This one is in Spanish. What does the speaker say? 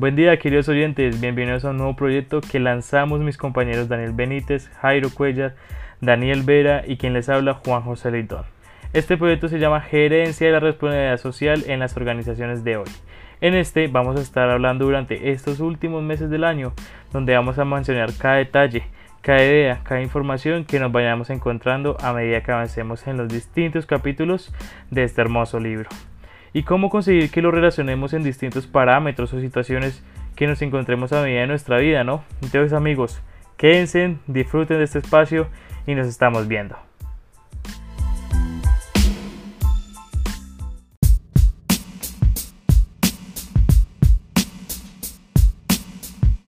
Buen día queridos oyentes, bienvenidos a un nuevo proyecto que lanzamos mis compañeros Daniel Benítez, Jairo Cuellar, Daniel Vera y quien les habla Juan José Leitón. Este proyecto se llama Gerencia de la Responsabilidad Social en las organizaciones de hoy. En este vamos a estar hablando durante estos últimos meses del año, donde vamos a mencionar cada detalle, cada idea, cada información que nos vayamos encontrando a medida que avancemos en los distintos capítulos de este hermoso libro y cómo conseguir que lo relacionemos en distintos parámetros o situaciones que nos encontremos a medida de nuestra vida, ¿no? Entonces amigos, quédense, disfruten de este espacio y nos estamos viendo.